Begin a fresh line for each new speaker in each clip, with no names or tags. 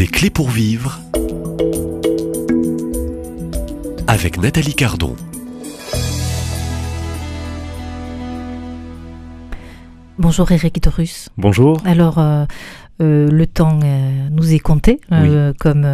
Des clés pour vivre avec Nathalie Cardon.
Bonjour Eric Dorus.
Bonjour.
Alors, euh, euh, le temps euh, nous est compté, euh, comme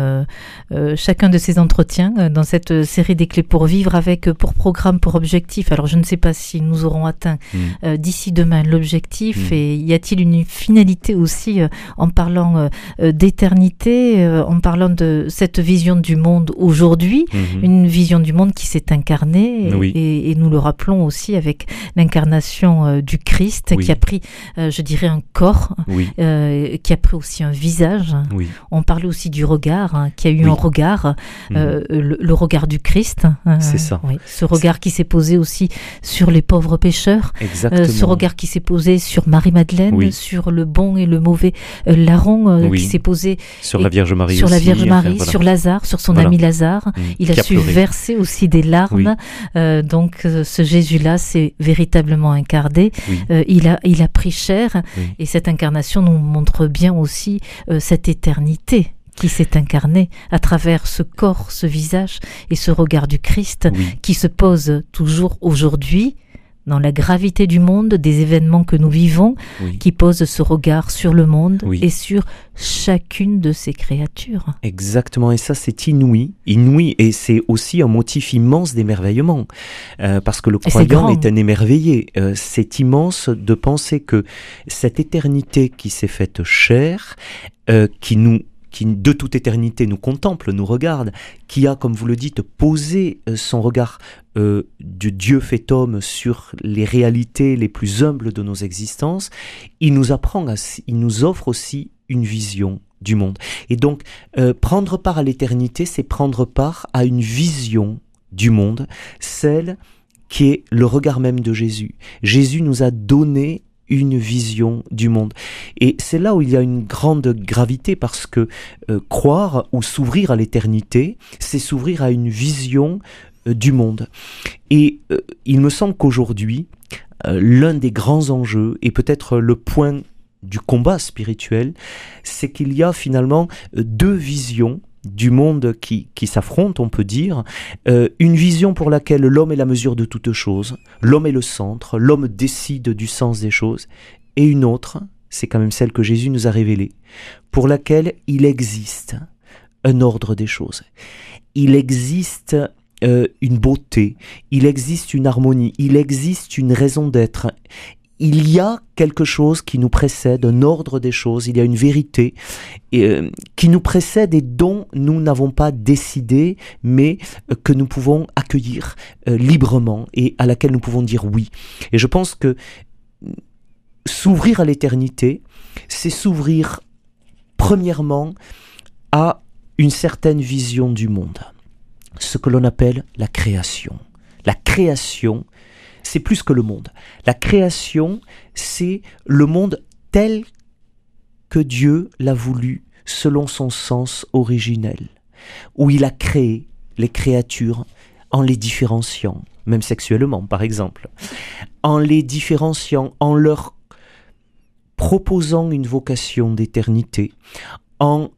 chacun de ces entretiens dans cette série des clés pour vivre, avec pour programme, pour objectif. Alors je ne sais pas si nous aurons atteint mm. d'ici demain l'objectif, mm. et y a-t-il une finalité aussi en parlant d'éternité, en parlant de cette vision du monde aujourd'hui, mm-hmm. une vision du monde qui s'est incarnée, et, nous le rappelons aussi avec l'incarnation du Christ qui a pris, je dirais, un corps, qui a pris aussi un visage. On parlait aussi du regard, hein, qui a eu un regard, euh, le, regard du Christ.
Hein, C'est ça.
ce regard qui s'est posé aussi sur les pauvres pécheurs.
Exactement.
ce regard qui s'est posé sur Marie-Madeleine, sur le bon et le mauvais euh, larron, euh, qui s'est posé
sur la Vierge Marie,
sur la Vierge Marie, sur Lazare, sur son ami Lazare. Mhm. Il a, su verser aussi des larmes. donc ce Jésus-là s'est véritablement incarné. il a il a pris chair et cette incarnation nous montre bien aussi euh, cette éternité qui s'est incarnée à travers ce corps, ce visage et ce regard du Christ qui se pose toujours aujourd'hui dans la gravité du monde, des événements que nous vivons, qui pose ce regard sur le monde et sur chacune de ces créatures.
Exactement, et ça c'est inouï, inouï, et c'est aussi un motif immense d'émerveillement, euh, parce que le croyant est, un émerveillé. Euh, c'est immense de penser que cette éternité qui s'est faite chair, euh, qui nous qui de toute éternité nous contemple, nous regarde, qui a, comme vous le dites, posé euh, son regard euh, de Dieu fait homme sur les réalités les plus humbles de nos existences, il nous apprend, il nous offre aussi une vision du monde. Et donc, euh, prendre part à l'éternité, c'est prendre part à une vision du monde, celle qui est le regard même de Jésus. Jésus nous a donné une vision du monde. Et c'est là où il y a une grande gravité parce que euh, croire ou s'ouvrir à l'éternité, c'est s'ouvrir à une vision euh, du monde. Et euh, il me semble qu'aujourd'hui, l'un des grands enjeux, et peut-être le point du combat spirituel, c'est qu'il y a finalement deux visions du monde qui, qui on peut dire, euh, une vision pour laquelle l'homme est la mesure de toute chose, l'homme est le centre, l'homme décide du sens des choses, et une autre, c'est quand même celle que Jésus nous a révélée, pour laquelle il existe un ordre des choses. Il existe euh, une beauté, il existe une harmonie, il existe une raison d'être, il y a quelque chose qui nous précède, un ordre des choses, il y a une vérité euh, qui nous précède et dont nous n'avons pas décidé, mais euh, que nous pouvons accueillir euh, librement et à laquelle nous pouvons dire oui. Et je pense que s'ouvrir à l'éternité, c'est s'ouvrir premièrement à une certaine vision du monde, ce que l'on appelle la création. La création, c'est plus que le monde. La création, c'est le monde tel que Dieu l'a voulu selon son sens originel, où il a créé les créatures en les différenciant, même sexuellement par exemple, en les différenciant, en leur proposant une vocation d'éternité, en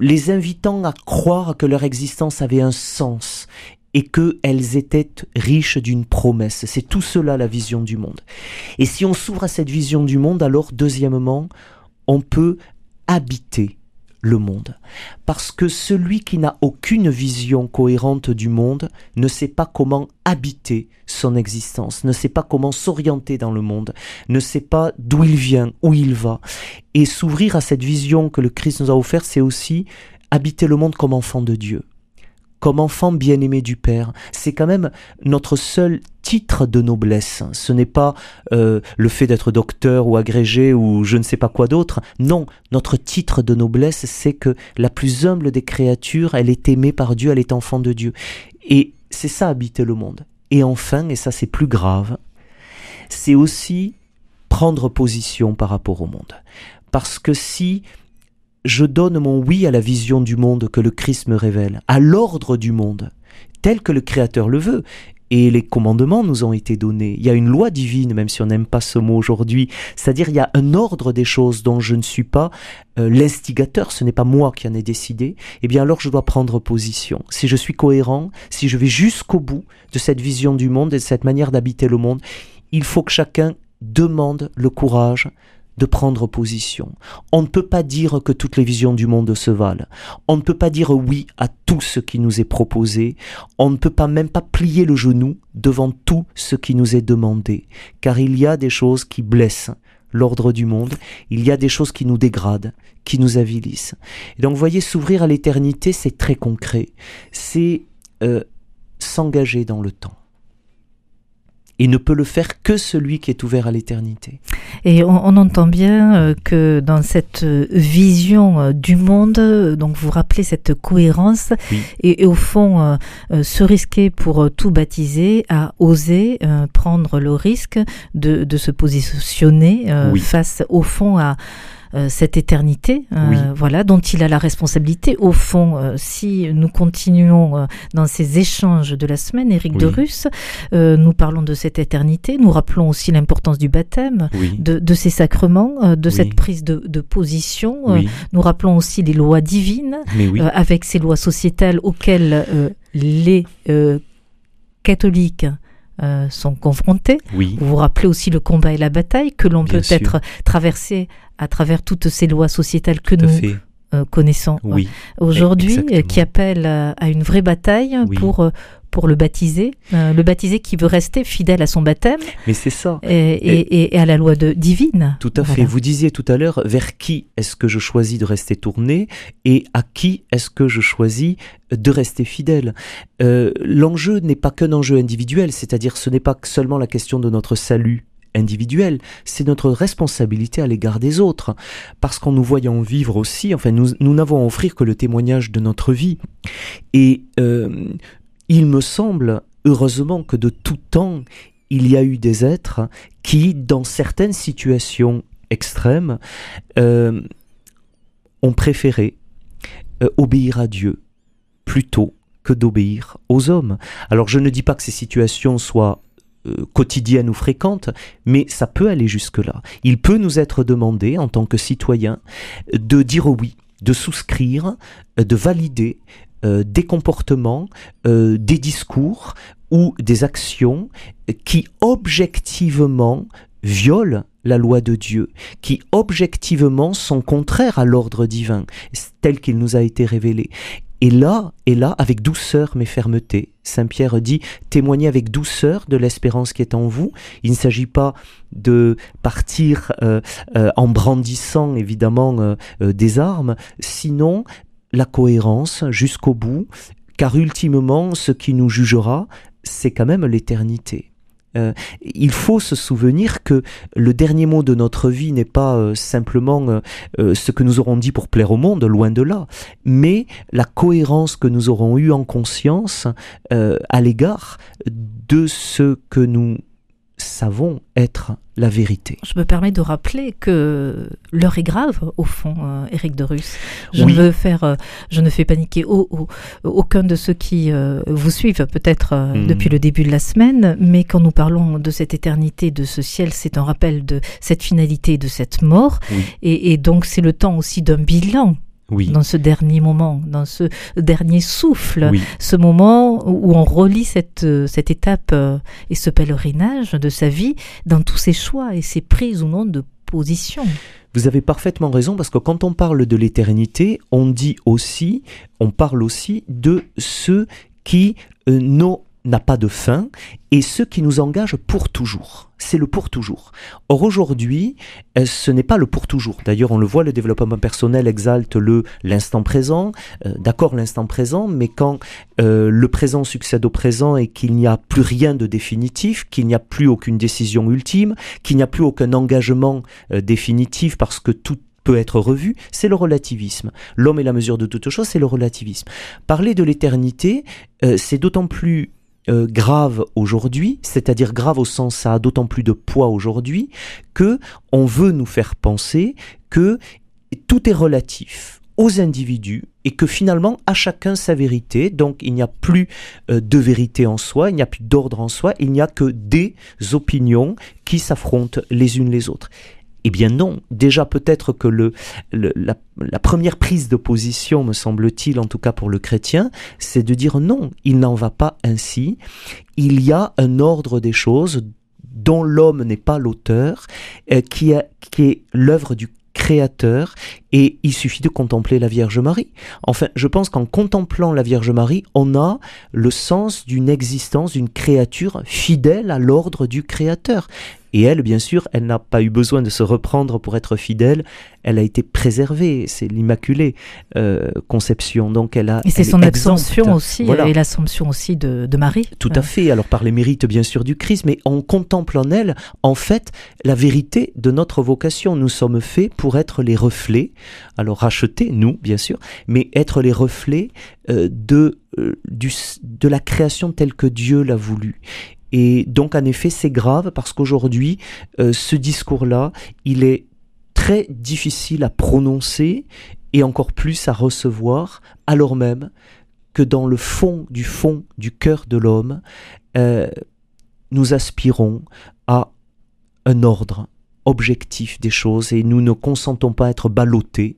les invitant à croire que leur existence avait un sens et qu'elles étaient riches d'une promesse. C'est tout cela la vision du monde. Et si on s'ouvre à cette vision du monde, alors deuxièmement, on peut habiter le monde. Parce que celui qui n'a aucune vision cohérente du monde ne sait pas comment habiter son existence, ne sait pas comment s'orienter dans le monde, ne sait pas d'où il vient, où il va. Et s'ouvrir à cette vision que le Christ nous a offerte, c'est aussi habiter le monde comme enfant de Dieu comme enfant bien-aimé du Père. C'est quand même notre seul titre de noblesse. Ce n'est pas euh, le fait d'être docteur ou agrégé ou je ne sais pas quoi d'autre. Non, notre titre de noblesse, c'est que la plus humble des créatures, elle est aimée par Dieu, elle est enfant de Dieu. Et c'est ça habiter le monde. Et enfin, et ça c'est plus grave, c'est aussi prendre position par rapport au monde. Parce que si je donne mon oui à la vision du monde que le Christ me révèle, à l'ordre du monde, tel que le Créateur le veut. et les commandements nous ont été donnés. Il y a une loi divine, même si on n'aime pas ce mot aujourd'hui. C'est-à-dire, il y a un ordre des choses dont je ne suis pas euh, l'instigateur, ce n'est pas moi qui en ai décidé. Eh bien, alors je dois prendre position. Si je suis cohérent, si je vais jusqu'au bout de cette vision du monde et de cette manière d'habiter le monde, il faut que chacun demande le courage de prendre position. On ne peut pas dire que toutes les visions du monde se valent. On ne peut pas dire oui à tout ce qui nous est proposé. On ne peut pas même pas plier le genou devant tout ce qui nous est demandé. Car il y a des choses qui blessent l'ordre du monde. Il y a des choses qui nous dégradent, qui nous avilissent. Et donc, voyez, s'ouvrir à l'éternité, c'est très concret. C'est euh, s'engager dans le temps et ne peut le faire que celui qui est ouvert à l'éternité.
Et on, entend bien euh, que dans cette euh, vision euh, du monde, donc vous rappelez cette cohérence, et, au fond, se risquer pour tout baptiser, à oser prendre le risque de, de se positionner face au fond à cette éternité, euh, voilà, dont il a la responsabilité. Au fond, euh, si nous continuons dans ces échanges de la semaine, Éric de Russe, nous parlons de cette éternité, nous rappelons aussi l'importance du baptême, de, ces sacrements, de cette prise de, de position. nous rappelons aussi les lois divines, avec ces lois sociétales auxquelles les catholiques sont confrontés. Vous vous rappelez aussi le combat et la bataille que l'on peut être traversé à travers toutes ces lois sociétales que nous euh, connaissons oui, aujourd'hui, euh, qui appellent à une vraie bataille pour euh, pour le baptiser, le baptisé qui veut rester fidèle à son baptême.
Mais c'est ça.
Et, et, à la loi de, divine.
Tout à fait. Vous disiez tout à l'heure, vers qui est-ce que je choisis de rester tourné et à qui est-ce que je choisis de rester fidèle? L'enjeu n'est pas qu'un enjeu individuel, c'est-à-dire ce n'est pas seulement la question de notre salut individuel, c'est notre responsabilité à l'égard des autres, parce qu'en nous voyant vivre aussi, enfin nous, n'avons à offrir que le témoignage de notre vie. Et euh, il me semble, heureusement, que de tout temps, il y a eu des êtres qui, dans certaines situations extrêmes, euh, ont préféré euh, obéir à Dieu plutôt que d'obéir aux hommes. Alors je ne dis pas que ces situations soient euh, quotidienne ou fréquente, mais ça peut aller jusque-là. Il peut nous être demandé, en tant que citoyen, de dire oui, de souscrire, euh, de valider euh, des comportements, des discours ou des actions qui objectivement violent la loi de Dieu, qui objectivement sont contraires à l'ordre divin, tel qu'il nous a été révélé. Et là, et là, avec douceur mais fermeté, Saint Pierre dit témoignez avec douceur de l'espérance qui est en vous. Il ne s'agit pas de partir euh, euh, en brandissant évidemment euh, des armes, sinon la cohérence jusqu'au bout, car ultimement ce qui nous jugera, c'est quand même l'éternité. Euh, il faut se souvenir que le dernier mot de notre vie n'est pas euh, simplement euh, ce que nous aurons dit pour plaire au monde, loin de là, mais la cohérence que nous aurons eue en conscience à l'égard de ce que nous savons être la vérité.
Je me permets de rappeler que l'heure est grave, au fond, euh, Éric de Russe. Je ne veux faire, euh, je ne fais paniquer aucun de ceux qui euh, vous suivent, peut-être hmm. depuis le début de la semaine, mais quand nous parlons de cette éternité, de ce ciel, c'est un rappel de cette finalité, de cette mort, et, et donc c'est le temps aussi d'un bilan dans ce dernier moment, dans ce dernier souffle, ce moment où on relit cette, euh, cette étape euh, et ce pèlerinage de sa vie dans tous ses choix et ses prises ou non de position.
Vous avez parfaitement raison parce que quand on parle de l'éternité, on dit aussi, on parle aussi de ceux qui euh, n'ont n'a pas de fin et ce qui nous engage pour toujours. C'est le pour toujours. Or aujourd'hui, euh, ce n'est pas le pour toujours. D'ailleurs, on le voit, le développement personnel exalte le l'instant présent. Euh, d'accord, l'instant présent, mais quand euh, le présent succède au présent et qu'il n'y a plus rien de définitif, qu'il n'y a plus aucune décision ultime, qu'il n'y a plus aucun engagement définitif parce que tout peut être revu, c'est le relativisme. L'homme est la mesure de toute chose, c'est le relativisme. Parler de l'éternité, c'est d'autant plus euh, grave aujourd'hui, c'est-à-dire grave au sens ça a d'autant plus de poids aujourd'hui que on veut nous faire penser que tout est relatif. aux individus et que finalement à chacun sa vérité. Donc il n'y a plus euh, de vérité en soi, il n'y a plus d'ordre en soi, il n'y a que des opinions qui s'affrontent les unes les autres. Eh bien non, déjà peut-être que la, première prise de position, me semble-t-il, en tout cas pour le chrétien, c'est de dire non, il n'en va pas ainsi. Il y a un ordre des choses dont l'homme n'est pas l'auteur, euh, qui est l'œuvre du créateur et il suffit de contempler la Vierge Marie. Enfin, je pense qu'en contemplant la Vierge Marie, on a le sens d'une existence, d'une créature fidèle à l'ordre du créateur. Et elle, bien sûr, elle n'a pas eu besoin de se reprendre pour être fidèle. Elle a été préservée. C'est l'Immaculée euh, Conception. Donc elle a.
Et c'est son Assomption aussi, et l'Assomption aussi de, Marie.
Tout à fait. Alors par les mérites, bien sûr, du Christ, mais on contemple en elle, en fait, la vérité de notre vocation. Nous sommes faits pour être les reflets. Alors racheter, nous, bien sûr, mais être les reflets euh, de, euh, du, de la création telle que Dieu l'a voulu. Et donc, en effet, c'est grave parce qu'aujourd'hui, euh, ce discours-là, il est très difficile à prononcer et encore plus à recevoir, alors même que dans le fond du fond du cœur de l'homme, euh, nous aspirons à un ordre, objectif des choses et nous ne consentons pas à être ballottés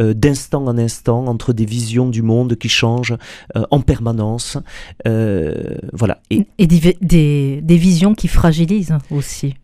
euh, d'instant en instant entre des visions du monde qui changent euh, en permanence. Euh, voilà.
Et, des, des, visions qui fragilisent aussi.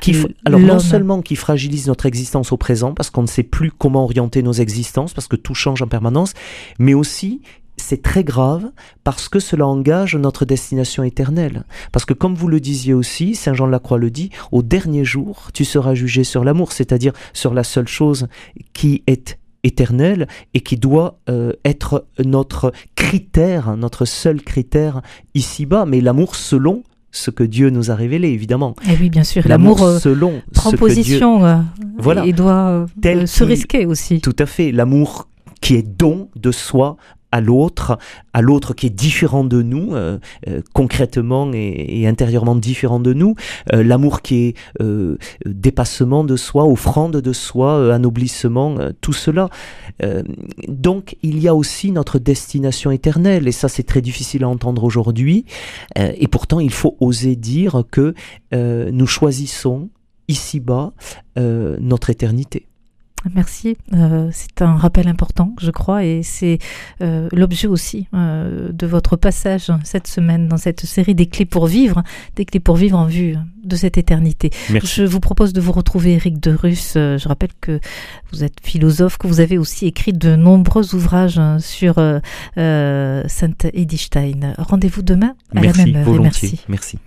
Qui, alors non seulement qui fragilisent notre existence au présent parce qu'on ne sait plus comment orienter nos existences parce que tout change en permanence, mais aussi c'est très grave parce que cela engage notre destination éternelle. Parce que comme vous le disiez aussi, Saint Jean de la Croix le dit, au dernier jour, tu seras jugé sur l'amour, c'est-à-dire sur la seule chose qui est éternelle et qui doit euh, être notre critère, notre seul critère ici-bas, mais l'amour selon ce que Dieu nous a révélé, évidemment.
Et eh oui, bien sûr, l'amour euh, selon prend position euh, voilà, et doit se risquer aussi.
Tout à fait, l'amour qui est don de soi à l'autre, à l'autre qui est différent de nous, euh, euh, concrètement et, intérieurement différent de nous, euh, l'amour qui est dépassement de soi, offrande de soi, anoblissement, tout cela. donc il y a aussi notre destination éternelle, et ça c'est très difficile à entendre aujourd'hui, et pourtant il faut oser dire que nous choisissons ici-bas notre éternité.
Merci. Euh, c'est un rappel important, je crois, et c'est euh, l'objet aussi euh, de votre passage cette semaine dans cette série des clés pour vivre, des clés pour vivre en vue de cette éternité. Je vous propose de vous retrouver, Eric de Russe. Je rappelle que vous êtes philosophe, que vous avez aussi écrit de nombreux ouvrages sur Sainte Edith Rendez-vous demain à la même heure.
merci. Merci.